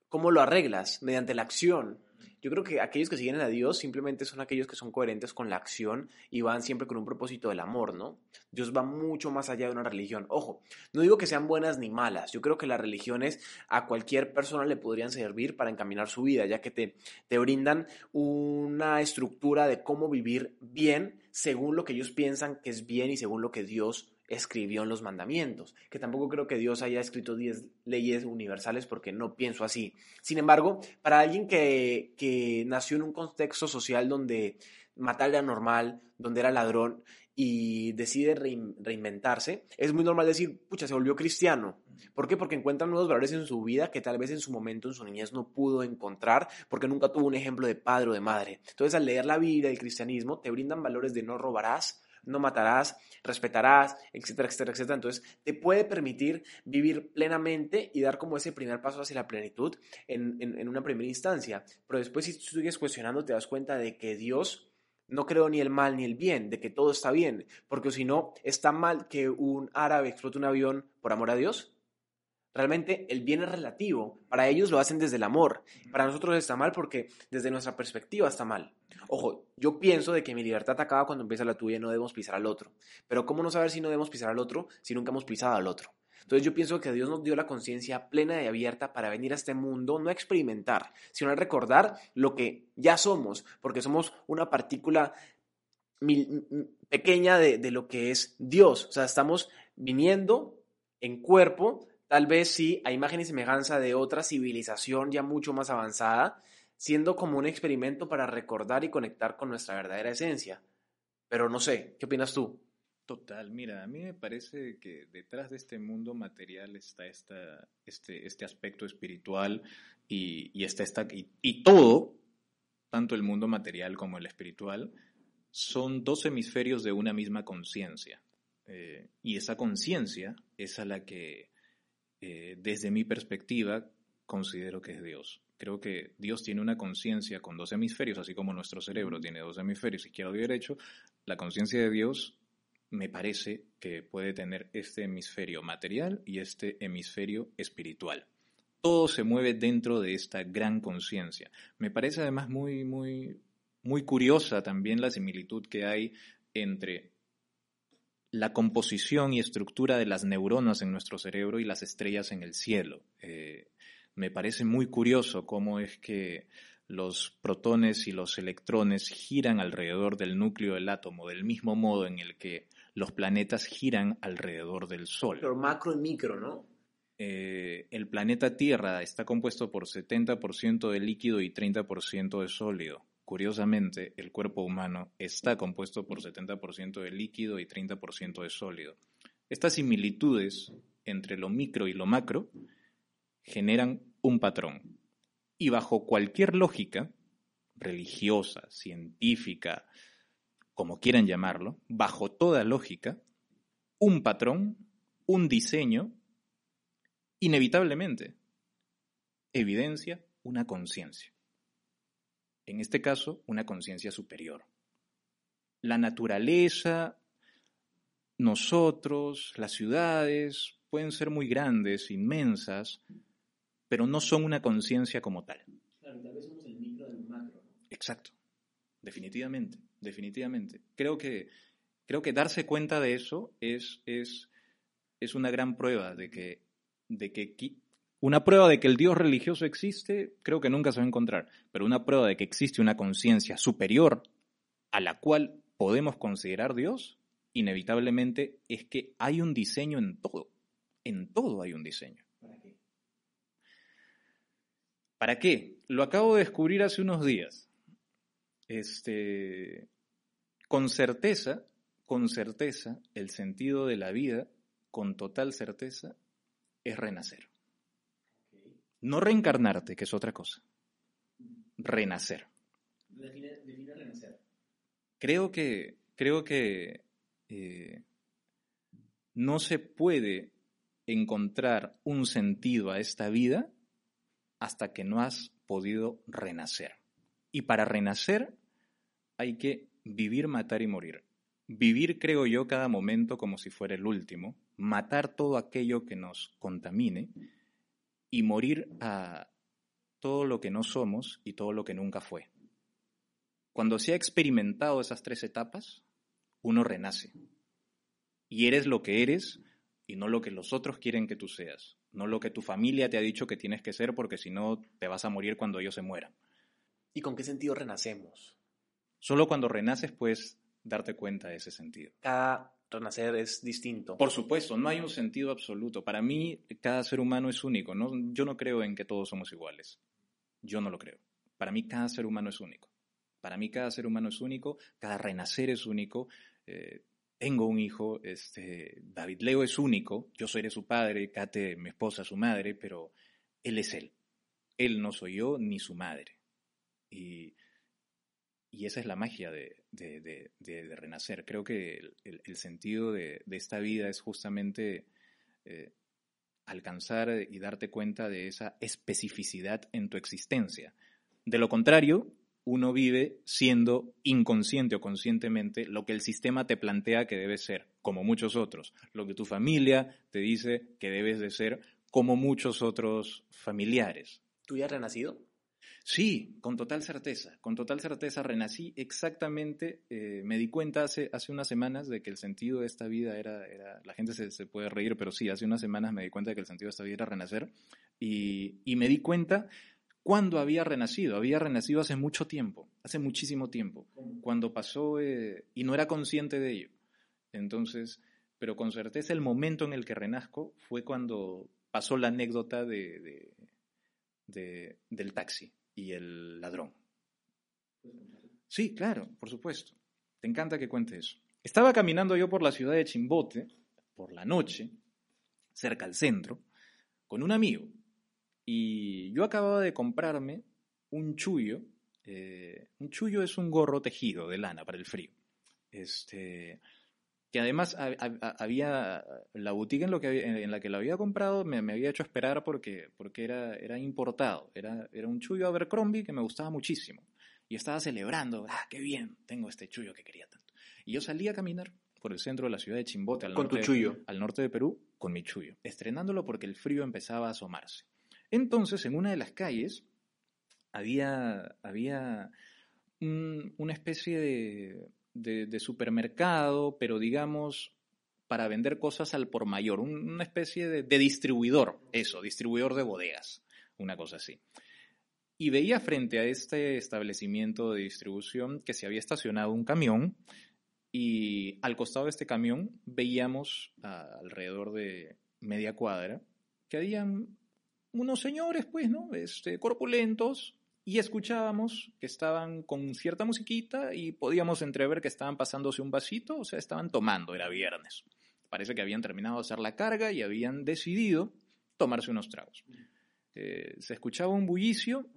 ¿cómo lo arreglas? Mediante la acción. Yo creo que aquellos que siguen a Dios simplemente son aquellos que son coherentes con la acción y van siempre con un propósito del amor, ¿no? Dios va mucho más allá de una religión. Ojo, no digo que sean buenas ni malas. Yo creo que las religiones a cualquier persona le podrían servir para encaminar su vida, ya que te, te brindan una estructura de cómo vivir bien según lo que ellos piensan que es bien y según lo que Dios escribió en los mandamientos, que tampoco creo que Dios haya escrito 10 leyes universales porque no pienso así. Sin embargo, para alguien que, que nació en un contexto social donde matar era normal, donde era ladrón y decide reinventarse, es muy normal decir, pucha, se volvió cristiano. ¿Por qué? Porque encuentra nuevos valores en su vida que tal vez en su momento, en su niñez, no pudo encontrar porque nunca tuvo un ejemplo de padre o de madre. Entonces, al leer la Biblia y el cristianismo, te brindan valores de no robarás, no matarás, respetarás, etcétera, etcétera, etcétera. Entonces, te puede permitir vivir plenamente y dar como ese primer paso hacia la plenitud en, en una primera instancia. Pero después, si tú sigues cuestionando, te das cuenta de que Dios no creo ni el mal ni el bien, de que todo está bien, porque si no, ¿está mal que un árabe explote un avión por amor a Dios? Realmente el bien es relativo. Para ellos lo hacen desde el amor. Para nosotros está mal porque desde nuestra perspectiva está mal. Ojo, yo pienso de que mi libertad acaba cuando empieza la tuya y no debemos pisar al otro. Pero ¿cómo no saber si no debemos pisar al otro si nunca hemos pisado al otro? Entonces yo pienso que Dios nos dio la conciencia plena y abierta para venir a este mundo, no a experimentar, sino a recordar lo que ya somos, porque somos una partícula pequeña de, de lo que es Dios. O sea, estamos viniendo en cuerpo, tal vez sí, a imagen y semejanza de otra civilización ya mucho más avanzada, siendo como un experimento para recordar y conectar con nuestra verdadera esencia. Pero no sé, ¿qué opinas tú? Total, mira, a mí me parece que detrás de este mundo material está esta, este, este aspecto espiritual y, y, esta, y, todo, tanto el mundo material como el espiritual, son dos hemisferios de una misma conciencia. Eh, y esa conciencia es a la que, eh, desde mi perspectiva, considero que es Dios. Creo que Dios tiene una conciencia con dos hemisferios, así como nuestro cerebro tiene dos hemisferios, izquierdo y derecho. La conciencia de Dios me parece que puede tener este hemisferio material y este hemisferio espiritual. Todo se mueve dentro de esta gran conciencia. Me parece además muy, muy, muy curiosa también la similitud que hay entre la composición y estructura de las neuronas en nuestro cerebro y las estrellas en el cielo. Eh, me parece muy curioso cómo es que los protones y los electrones giran alrededor del núcleo del átomo del mismo modo en el que los planetas giran alrededor del Sol. Pero macro y micro, ¿no? Eh, el planeta Tierra está compuesto por 70% de líquido y 30% de sólido. Curiosamente, el cuerpo humano está compuesto por 70% de líquido y 30% de sólido. Estas similitudes entre lo micro y lo macro generan un patrón. Y bajo cualquier lógica, religiosa, científica, como quieran llamarlo, bajo toda lógica, un patrón, un diseño, inevitablemente evidencia una conciencia. En este caso, una conciencia superior. La naturaleza, nosotros, las ciudades, pueden ser muy grandes, inmensas, pero no son una conciencia como tal. Claro, tal vez somos el micro del macro. Exacto, definitivamente definitivamente. Creo que, creo que darse cuenta de eso es, es, es una gran prueba de que, de que una prueba de que el Dios religioso existe, creo que nunca se va a encontrar, pero una prueba de que existe una conciencia superior a la cual podemos considerar Dios, inevitablemente es que hay un diseño en todo. En todo hay un diseño. ¿Para qué? ¿Para qué? Lo acabo de descubrir hace unos días. Este, con certeza, con certeza, el sentido de la vida, con total certeza, es renacer. No reencarnarte, que es otra cosa. Renacer. Define, renacer. Creo que, creo que eh, no se puede encontrar un sentido a esta vida hasta que no has podido renacer. Y para renacer hay que vivir, matar y morir. Vivir, creo yo, cada momento como si fuera el último, matar todo aquello que nos contamine y morir a todo lo que no somos y todo lo que nunca fue. Cuando se ha experimentado esas tres etapas, uno renace. Y eres lo que eres y no lo que los otros quieren que tú seas, no lo que tu familia te ha dicho que tienes que ser porque si no te vas a morir cuando ellos se mueran. ¿Y con qué sentido renacemos? Solo cuando renaces puedes darte cuenta de ese sentido. Cada renacer es distinto. Por supuesto, no hay un sentido absoluto. Para mí, cada ser humano es único. Yo no creo en que todos somos iguales. Yo no lo creo. Para mí, cada ser humano es único. Para mí, cada ser humano es único, cada renacer es único. Eh, tengo un hijo, este, David Leo es único, yo soy su padre, Kate, mi esposa, su madre, pero él es él. Él no soy yo ni su madre. Y, y esa es la magia de, de, de, renacer. Creo que el, sentido de, esta vida es justamente eh, alcanzar y darte cuenta de esa especificidad en tu existencia. De lo contrario, uno vive siendo inconsciente o conscientemente lo que el sistema te plantea que debes ser, como muchos otros, lo que tu familia te dice que debes de ser, como muchos otros familiares. ¿Tú ya has renacido? Sí, con total certeza, con total certeza renací exactamente, eh, me di cuenta hace, hace unas semanas de que el sentido de esta vida era, la gente se, puede reír, pero sí, hace unas semanas me di cuenta de que el sentido de esta vida era renacer y, y me di cuenta cuando había renacido, había renacido hace mucho tiempo, hace muchísimo tiempo, cuando pasó eh, y no era consciente de ello. Entonces, pero con certeza el momento en el que renazco fue cuando pasó la anécdota de, del taxi y el ladrón. Sí, claro, por supuesto. Te encanta que cuente eso. Estaba caminando yo por la ciudad de Chimbote, por la noche, cerca al centro, con un amigo. Y yo acababa de comprarme un chullo. Eh, un chullo es un gorro tejido de lana para el frío. Este, que además había la boutique en, lo que, en la que lo había comprado me, había hecho esperar porque, porque era, era importado, era, era un chullo Abercrombie que me gustaba muchísimo y estaba celebrando, ah, qué bien, tengo este chullo que quería tanto. Y yo salí a caminar por el centro de la ciudad de Chimbote, al, ¿Con norte, tu chullo? al norte de Perú, con mi chullo, estrenándolo porque el frío empezaba a asomarse. Entonces, en una de las calles había, había una especie de, de, supermercado, pero digamos para vender cosas al por mayor, una especie de, distribuidor, eso, distribuidor de bodegas, una cosa así. Y veía frente a este establecimiento de distribución que se había estacionado un camión y al costado de este camión veíamos alrededor de media cuadra que habían unos señores, pues, ¿no? Este, corpulentos, y escuchábamos que estaban con cierta musiquita y podíamos entrever que estaban pasándose un vasito, o sea, estaban tomando, era viernes. Parece que habían terminado de hacer la carga y habían decidido tomarse unos tragos. Eh, se escuchaba un bullicio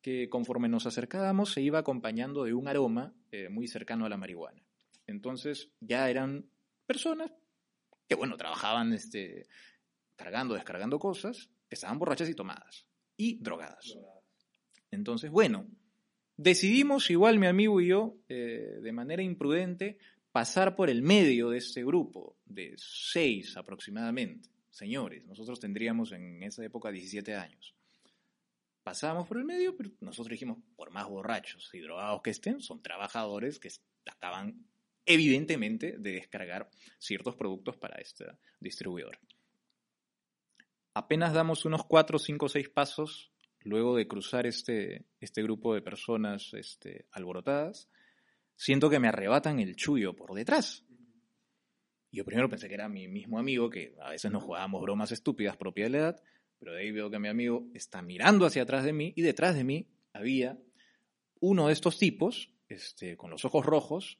que conforme nos acercábamos se iba acompañando de un aroma eh, muy cercano a la marihuana. Entonces ya eran personas que, bueno, trabajaban este, cargando, descargando cosas, que estaban borrachas y tomadas y drogadas. Entonces, bueno, decidimos igual mi amigo y yo, eh, de manera imprudente, pasar por el medio de este grupo, de seis aproximadamente. Señores, nosotros tendríamos en esa época 17 años. Pasamos por el medio, pero nosotros dijimos, por más borrachos y drogados que estén, son trabajadores que acaban evidentemente de descargar ciertos productos para este distribuidor. Apenas damos unos 4, 5, 6 pasos luego de cruzar este, este grupo de personas este, alborotadas, siento que me arrebatan el chullo por detrás. Yo primero pensé que era mi mismo amigo, que a veces nos jugábamos bromas estúpidas propia de la edad, pero de ahí veo que mi amigo está mirando hacia atrás de mí y detrás de mí había uno de estos tipos, este, con los ojos rojos,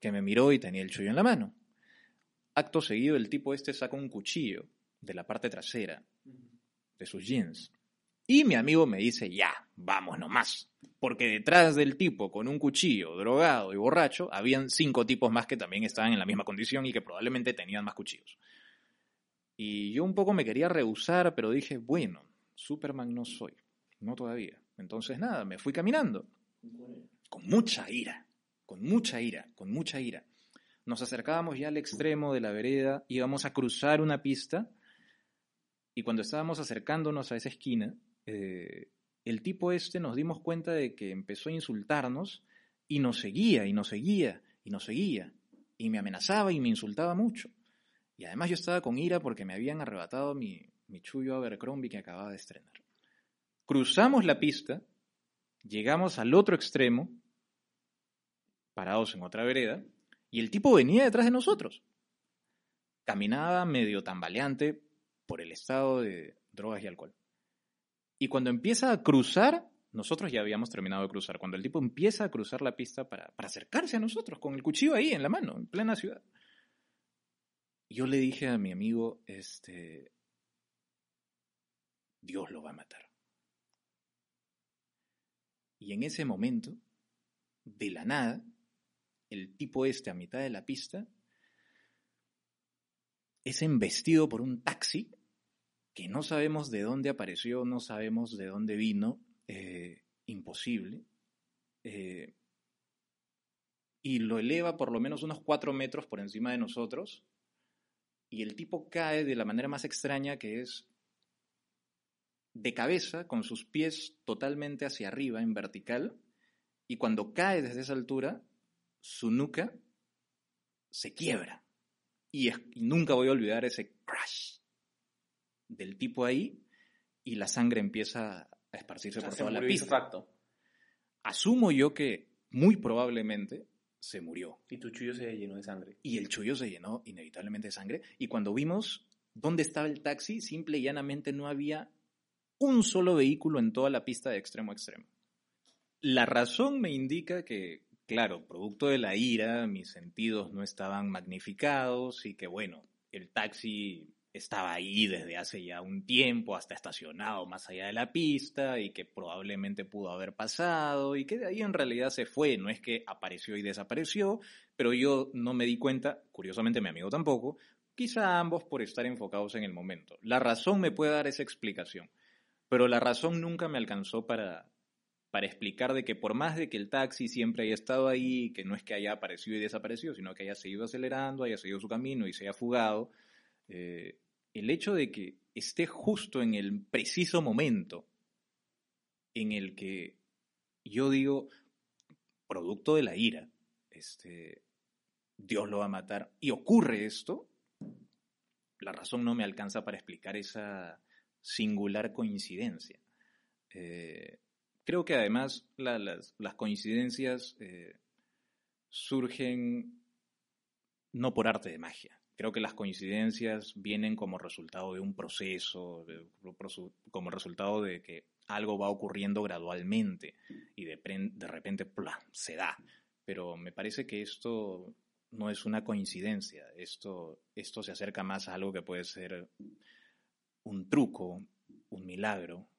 que me miró y tenía el chullo en la mano. Acto seguido, el tipo este saca un cuchillo de la parte trasera de sus jeans y mi amigo me dice, ya, vamos nomás. Porque detrás del tipo con un cuchillo, drogado y borracho, habían cinco tipos más que también estaban en la misma condición y que probablemente tenían más cuchillos. Y yo un poco me quería rehusar, pero dije, bueno, Superman no soy, no todavía. Entonces nada, me fui caminando. Con mucha ira, con mucha ira, con mucha ira. Nos acercábamos ya al extremo de la vereda, íbamos a cruzar una pista y cuando estábamos acercándonos a esa esquina, eh, el tipo este nos dimos cuenta de que empezó a insultarnos y nos seguía y nos seguía y nos seguía y me amenazaba y me insultaba mucho. Y además yo estaba con ira porque me habían arrebatado mi, mi chullo Abercrombie que acababa de estrenar. Cruzamos la pista, llegamos al otro extremo, parados en otra vereda, y el tipo venía detrás de nosotros. caminaba medio tambaleante por el estado de drogas y alcohol. Y cuando empieza a cruzar, nosotros ya habíamos terminado de cruzar, cuando el tipo empieza a cruzar la pista para, acercarse a nosotros, con el cuchillo ahí en la mano, en plena ciudad. Yo le dije a mi amigo, este, Dios lo va a matar. Y en ese momento, de la nada, el tipo este a mitad de la pista es embestido por un taxi que no sabemos de dónde apareció, no sabemos de dónde vino, eh, imposible, eh, y lo eleva por lo menos unos cuatro metros por encima de nosotros, y el tipo cae de la manera más extraña que es de cabeza, con sus pies totalmente hacia arriba, en vertical, y cuando cae desde esa altura, su nuca se quiebra. Y, nunca voy a olvidar ese crash del tipo ahí, y la sangre empieza a esparcirse por toda la pista. Asumo yo que muy probablemente se murió. Y tu chullo se llenó de sangre. Y el chullo se llenó inevitablemente de sangre. Y cuando vimos dónde estaba el taxi, simple y llanamente no había un solo vehículo en toda la pista de extremo a extremo. La razón me indica que, claro, producto de la ira, mis sentidos no estaban magnificados y que, bueno, el taxi estaba ahí desde hace ya un tiempo, hasta estacionado más allá de la pista y que probablemente pudo haber pasado y que de ahí en realidad se fue, no es que apareció y desapareció, pero yo no me di cuenta, curiosamente mi amigo tampoco, quizá ambos por estar enfocados en el momento. La razón me puede dar esa explicación, pero la razón nunca me alcanzó para, para explicar de que por más de que el taxi siempre haya estado ahí, que no es que haya aparecido y desaparecido, sino que haya seguido acelerando, haya seguido su camino y se haya fugado, eh, el hecho de que esté justo en el preciso momento en el que yo digo, producto de la ira, este, Dios lo va a matar, y ocurre esto, la razón no me alcanza para explicar esa singular coincidencia. Eh, creo que además las, coincidencias eh, surgen no por arte de magia. Creo que las coincidencias vienen como resultado de un proceso, como resultado de que algo va ocurriendo gradualmente y de, de repente se da. Pero me parece que esto no es una coincidencia, esto, esto se acerca más a algo que puede ser un truco, un milagro.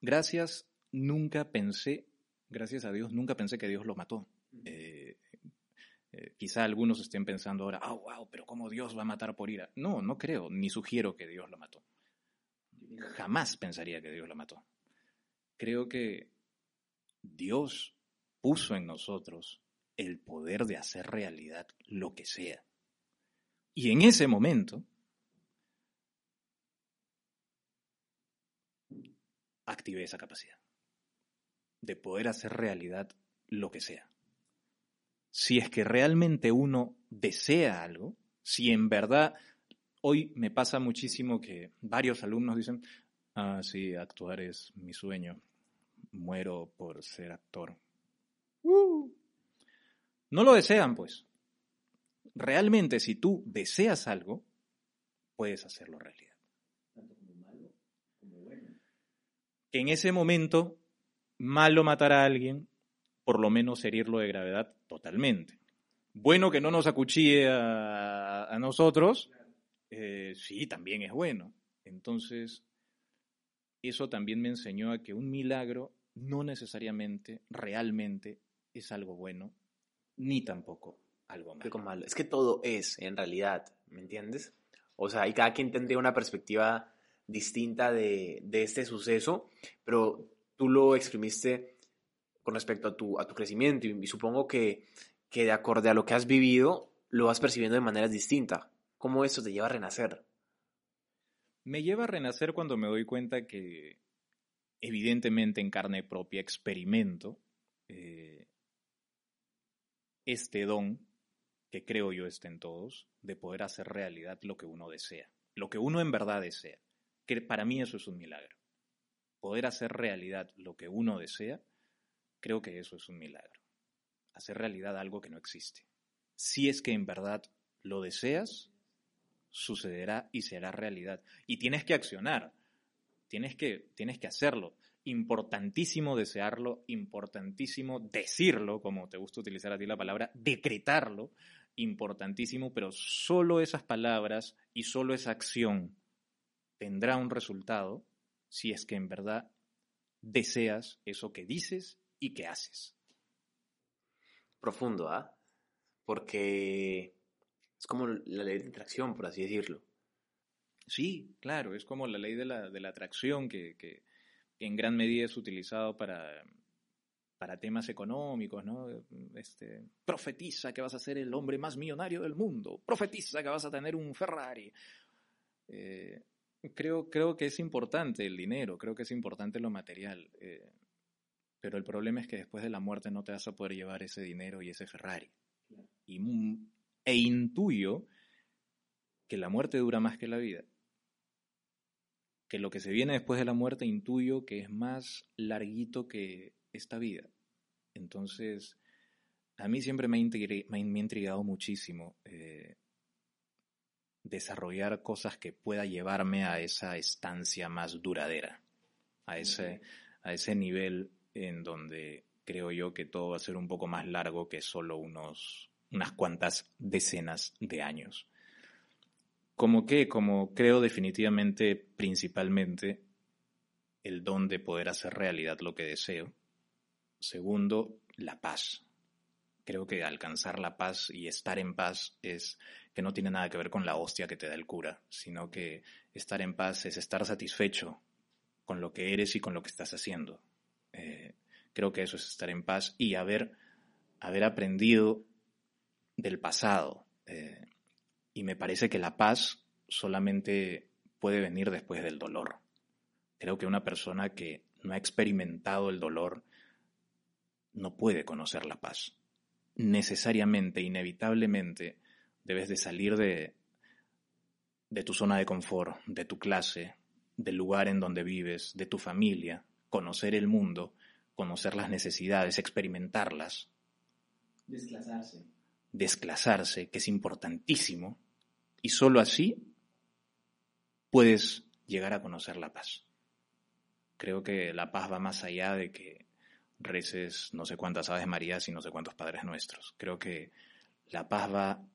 Gracias, nunca pensé, gracias a Dios, nunca pensé que Dios lo mató. Eh, eh, quizá algunos estén pensando ahora, ah, wow, pero ¿cómo Dios va a matar por ira? No, no creo, ni sugiero que Dios lo mató. Jamás pensaría que Dios lo mató. Creo que Dios puso en nosotros el poder de hacer realidad lo que sea. Y en ese momento, activé esa capacidad de poder hacer realidad lo que sea si es que realmente uno desea algo, si en verdad, hoy me pasa muchísimo que varios alumnos dicen, ah, sí, actuar es mi sueño, muero por ser actor. Uh. No lo desean, pues. Realmente, si tú deseas algo, puedes hacerlo realidad. Que en ese momento, malo matar a alguien, por lo menos herirlo de gravedad totalmente. Bueno que no nos acuchille a, nosotros, eh, sí, también es bueno. Entonces, eso también me enseñó a que un milagro no necesariamente, realmente, es algo bueno, ni tampoco algo malo. Es que todo es, en realidad, ¿me entiendes? O sea, y cada quien tendría una perspectiva distinta de, de este suceso, pero tú lo exprimiste con respecto a tu, a tu crecimiento y, supongo que, que de acorde a lo que has vivido, lo vas percibiendo de manera distinta. ¿Cómo eso te lleva a renacer? Me lleva a renacer cuando me doy cuenta que evidentemente en carne propia experimento eh, este don que creo yo está en todos, de poder hacer realidad lo que uno desea, lo que uno en verdad desea. Que para mí eso es un milagro. Poder hacer realidad lo que uno desea Creo que eso es un milagro. Hacer realidad algo que no existe. Si es que en verdad lo deseas, sucederá y será realidad. Y tienes que accionar, tienes que, tienes que hacerlo. Importantísimo desearlo, importantísimo decirlo, como te gusta utilizar a ti la palabra, decretarlo, importantísimo, pero solo esas palabras y solo esa acción tendrá un resultado si es que en verdad deseas eso que dices y que haces. Profundo, ¿ah? Porque es como la ley de atracción, por así decirlo. Sí, claro, es como la ley de la, de la atracción que, que, en gran medida es utilizado para, para temas económicos, ¿no? Este, profetiza que vas a ser el hombre más millonario del mundo, profetiza que vas a tener un Ferrari. Eh, creo, creo que es importante el dinero, creo que es importante lo material, eh, pero el problema es que después de la muerte no te vas a poder llevar ese dinero y ese Ferrari. Y, e intuyo que la muerte dura más que la vida. Que lo que se viene después de la muerte intuyo que es más larguito que esta vida. Entonces, a mí siempre me ha, intrigado muchísimo eh, desarrollar cosas que pueda llevarme a esa estancia más duradera, a ese, a ese nivel en donde creo yo que todo va a ser un poco más largo que solo unos, unas cuantas decenas de años. Como que, como creo definitivamente, principalmente, el don de poder hacer realidad lo que deseo. Segundo, la paz. Creo que alcanzar la paz y estar en paz es que no tiene nada que ver con la hostia que te da el cura, sino que estar en paz es estar satisfecho con lo que eres y con lo que estás haciendo. Eh, creo que eso es estar en paz y haber, haber aprendido del pasado. Eh, y me parece que la paz solamente puede venir después del dolor. Creo que una persona que no ha experimentado el dolor no puede conocer la paz. Necesariamente, inevitablemente, debes de salir de, de tu zona de confort, de tu clase, del lugar en donde vives, de tu familia, conocer el mundo, conocer las necesidades, experimentarlas. Desclasarse. Desclasarse, que es importantísimo, y sólo así puedes llegar a conocer la paz. Creo que la paz va más allá de que reces no sé cuántas aves Marías y no sé cuántos Padres Nuestros. Creo que la paz va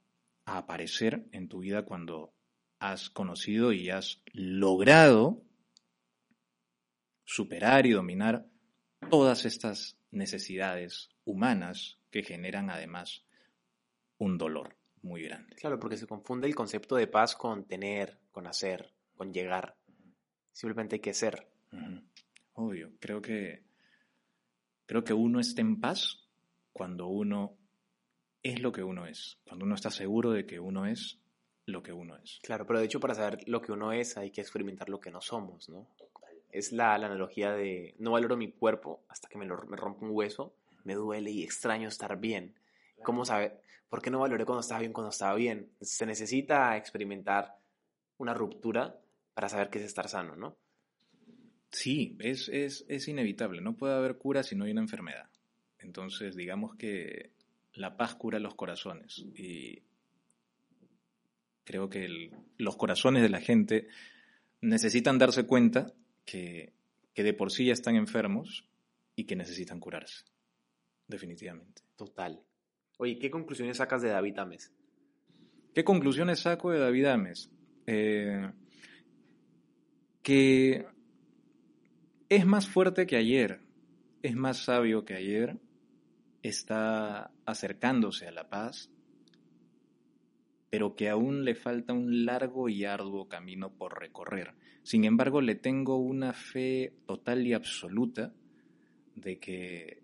a aparecer en tu vida cuando has conocido y has logrado superar y dominar todas estas necesidades humanas que generan además un dolor muy grande. Claro, porque se confunde el concepto de paz con tener, con hacer, con llegar. Simplemente hay que ser. Obvio, creo que creo que uno está en paz cuando uno es lo que uno es, cuando uno está seguro de que uno es lo que uno es. Claro, pero de hecho para saber lo que uno es hay que experimentar lo que no somos, ¿no? Es la, analogía de no valoro mi cuerpo hasta que me, lo, me rompo un hueso, me duele y extraño estar bien. ¿Cómo saber? ¿Por qué no valoré cuando estaba bien cuando estaba bien? Se necesita experimentar una ruptura para saber qué es estar sano, ¿no? Sí, es, es, es inevitable. No puede haber cura si no hay una enfermedad. Entonces, digamos que la paz cura los corazones y creo que los corazones de la gente necesitan darse cuenta que, que de por sí ya están enfermos y que necesitan curarse, definitivamente. Total. Oye, ¿qué conclusiones sacas de David Ames? ¿Qué conclusiones saco de David Ames? Eh, que es más fuerte que ayer, es más sabio que ayer está acercándose a la paz, pero que aún le falta un largo y arduo camino por recorrer. Sin embargo, le tengo una fe total y absoluta de que,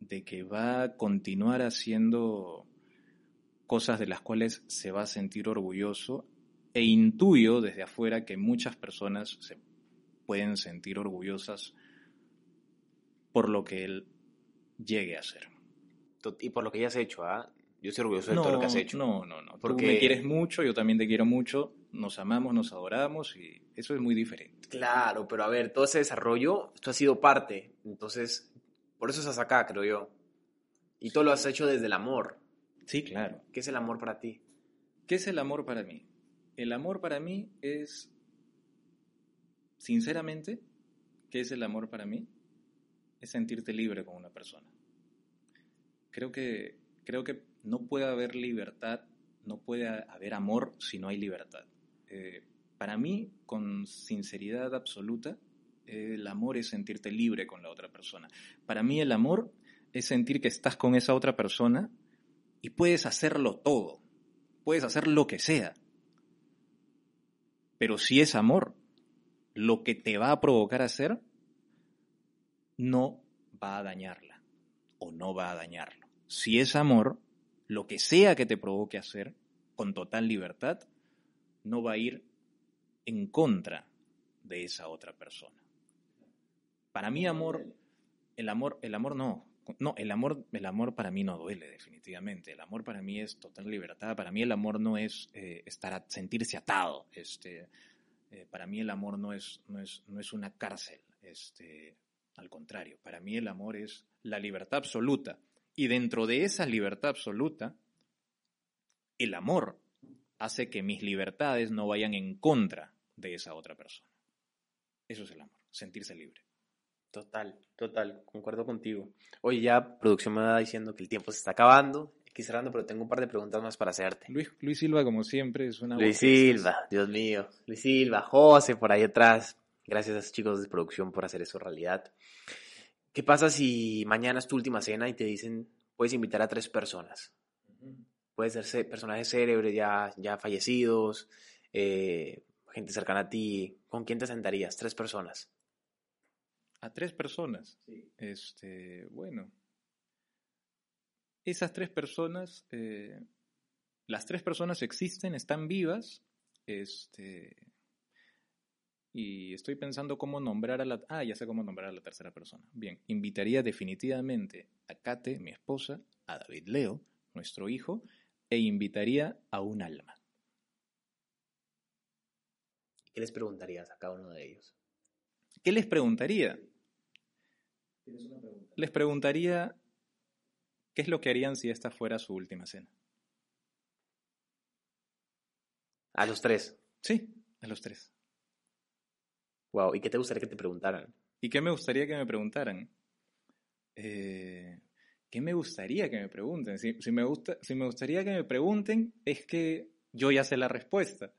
de que va a continuar haciendo cosas de las cuales se va a sentir orgulloso e intuyo desde afuera que muchas personas se pueden sentir orgullosas por lo que él llegue a ser. Y por lo que ya has hecho, ¿ah? Yo estoy orgulloso de todo lo que has hecho. No, no, no. Porque Tú me quieres mucho, yo también te quiero mucho, nos amamos, nos adoramos y eso es muy diferente. Claro, pero a ver, todo ese desarrollo, esto ha sido parte. Entonces, por eso estás acá, creo yo. Y todo lo has hecho desde el amor. Sí, claro. ¿Qué es el amor para ti? ¿Qué es el amor para mí? El amor para mí es, sinceramente, ¿qué es el amor para mí? Es sentirte libre con una persona. Creo que, creo que no puede haber libertad, no puede haber amor si no hay libertad. Eh, para mí, con sinceridad absoluta, el amor es sentirte libre con la otra persona. Para mí el amor es sentir que estás con esa otra persona y puedes hacerlo todo, puedes hacer lo que sea. Pero si es amor, lo que te va a provocar hacer no va a dañarla o no va a dañarlo. Si es amor, lo que sea que te provoque hacer con total libertad, no va a ir en contra de esa otra persona. Para mí amor, el amor, el amor no, no, el amor, el amor para mí no duele definitivamente. El amor para mí es total libertad. Para mí el amor no es eh, estar a, sentirse atado. Este, eh, para mí el amor no es, no es, no es una cárcel. Este, al contrario, para mí el amor es la libertad absoluta. Y dentro de esa libertad absoluta, el amor hace que mis libertades no vayan en contra de esa otra persona. Eso es el amor, sentirse libre. Total, total, concuerdo contigo. Oye, ya producción me va diciendo que el tiempo se está acabando, aquí cerrando, pero tengo un par de preguntas más para hacerte. Luis, Luis Silva, como siempre, es una... Luis Silva, Dios mío. Luis Silva, José, por ahí atrás. Gracias a esos chicos de producción por hacer eso realidad. ¿Qué pasa si mañana es tu última cena y te dicen, puedes invitar a tres personas? Puede ser personajes célebres ya, ya fallecidos, eh, gente cercana a ti. ¿Con quién te sentarías? Tres personas a tres personas. Este, bueno, esas tres personas, eh, las tres personas existen, están vivas, este, y estoy pensando cómo nombrar a la, ah, ya sé cómo nombrar a la tercera persona. Bien, invitaría definitivamente a Kate, mi esposa, a David Leo, nuestro hijo, e invitaría a un alma. ¿Qué les preguntarías a cada uno de ellos? ¿Qué les preguntaría? Les preguntaría qué es lo que harían si esta fuera su última cena. ¿A los tres? Sí, a los tres. Wow, ¿y qué te gustaría que te preguntaran? ¿Y qué me gustaría que me preguntaran? Eh, ¿Qué me gustaría que me pregunten? Si, me gusta, si me gustaría que me pregunten, es que yo ya sé la respuesta.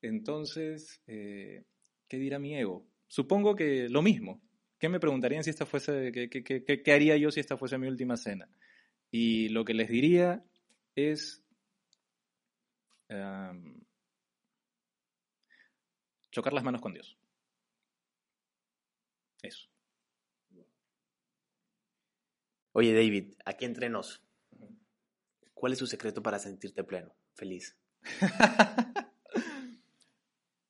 Entonces, eh, ¿qué dirá mi ego? Supongo que lo mismo. ¿Qué me preguntarían si esta fuese, qué, haría yo si esta fuese mi última cena? Y lo que les diría es chocar las manos con Dios. Eso. Oye, David, aquí entre nos, ¿cuál es tu secreto para sentirte pleno, feliz?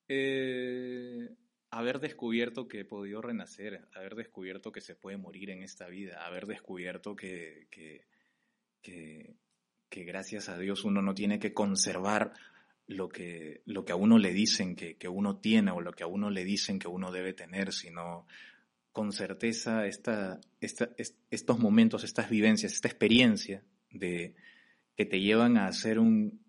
eh, haber descubierto que he podido renacer, haber descubierto que se puede morir en esta vida, haber descubierto que, que, que, gracias a Dios uno no tiene que conservar lo que, lo que a uno le dicen que, que, uno tiene o lo que a uno le dicen que uno debe tener, sino con certeza esta, esta, estos momentos, estas vivencias, esta experiencia de, que te llevan a hacer un,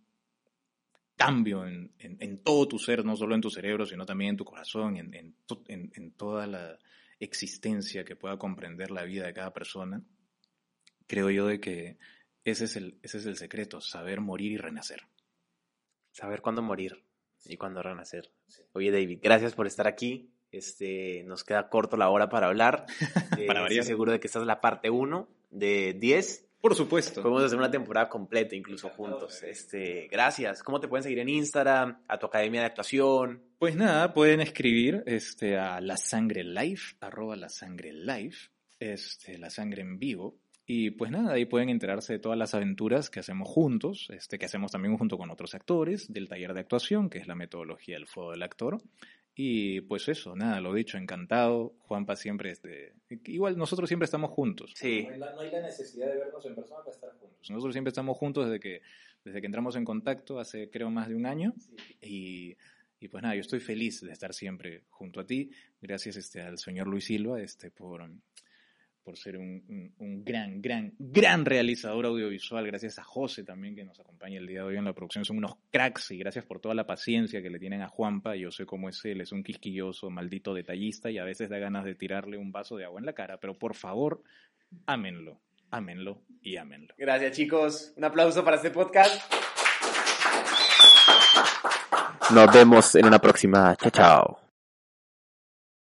cambio en, en, todo tu ser, no solo en tu cerebro, sino también en tu corazón, en, en, toda la existencia que pueda comprender la vida de cada persona, creo yo de que ese es el, ese es el secreto, saber morir y renacer. Saber cuándo morir y cuándo renacer. Oye, David, gracias por estar aquí. Este, nos queda corto la hora para hablar. para eh, Estoy seguro de que esta es la parte 1 de 10 por supuesto. Podemos hacer una temporada completa incluso juntos. Este, gracias. ¿Cómo te pueden seguir en Instagram, a tu academia de actuación? Pues nada, pueden escribir este, a la sangre live, arroba la sangre live, este, la sangre en vivo. Y pues nada, ahí pueden enterarse de todas las aventuras que hacemos juntos, este, que hacemos también junto con otros actores, del taller de actuación, que es la metodología del fuego del actor, y pues eso, nada, lo dicho, encantado. Juanpa siempre este, igual nosotros siempre estamos juntos. Sí. No hay, la, necesidad de vernos en persona para estar juntos. Nosotros siempre estamos juntos desde que, desde que entramos en contacto hace creo más de un año. Y, y, pues nada, yo estoy feliz de estar siempre junto a ti. Gracias este, al señor Luis Silva este, por, por ser un, un, gran, gran, gran realizador audiovisual. Gracias a José también que nos acompaña el día de hoy en la producción. Son unos cracks y gracias por toda la paciencia que le tienen a Juanpa. Yo sé cómo es él, es un quisquilloso, maldito detallista y a veces da ganas de tirarle un vaso de agua en la cara. Pero por favor, ámenlo, ámenlo y ámenlo. Gracias chicos. Un aplauso para este podcast. Nos vemos en una próxima. Chao, chao.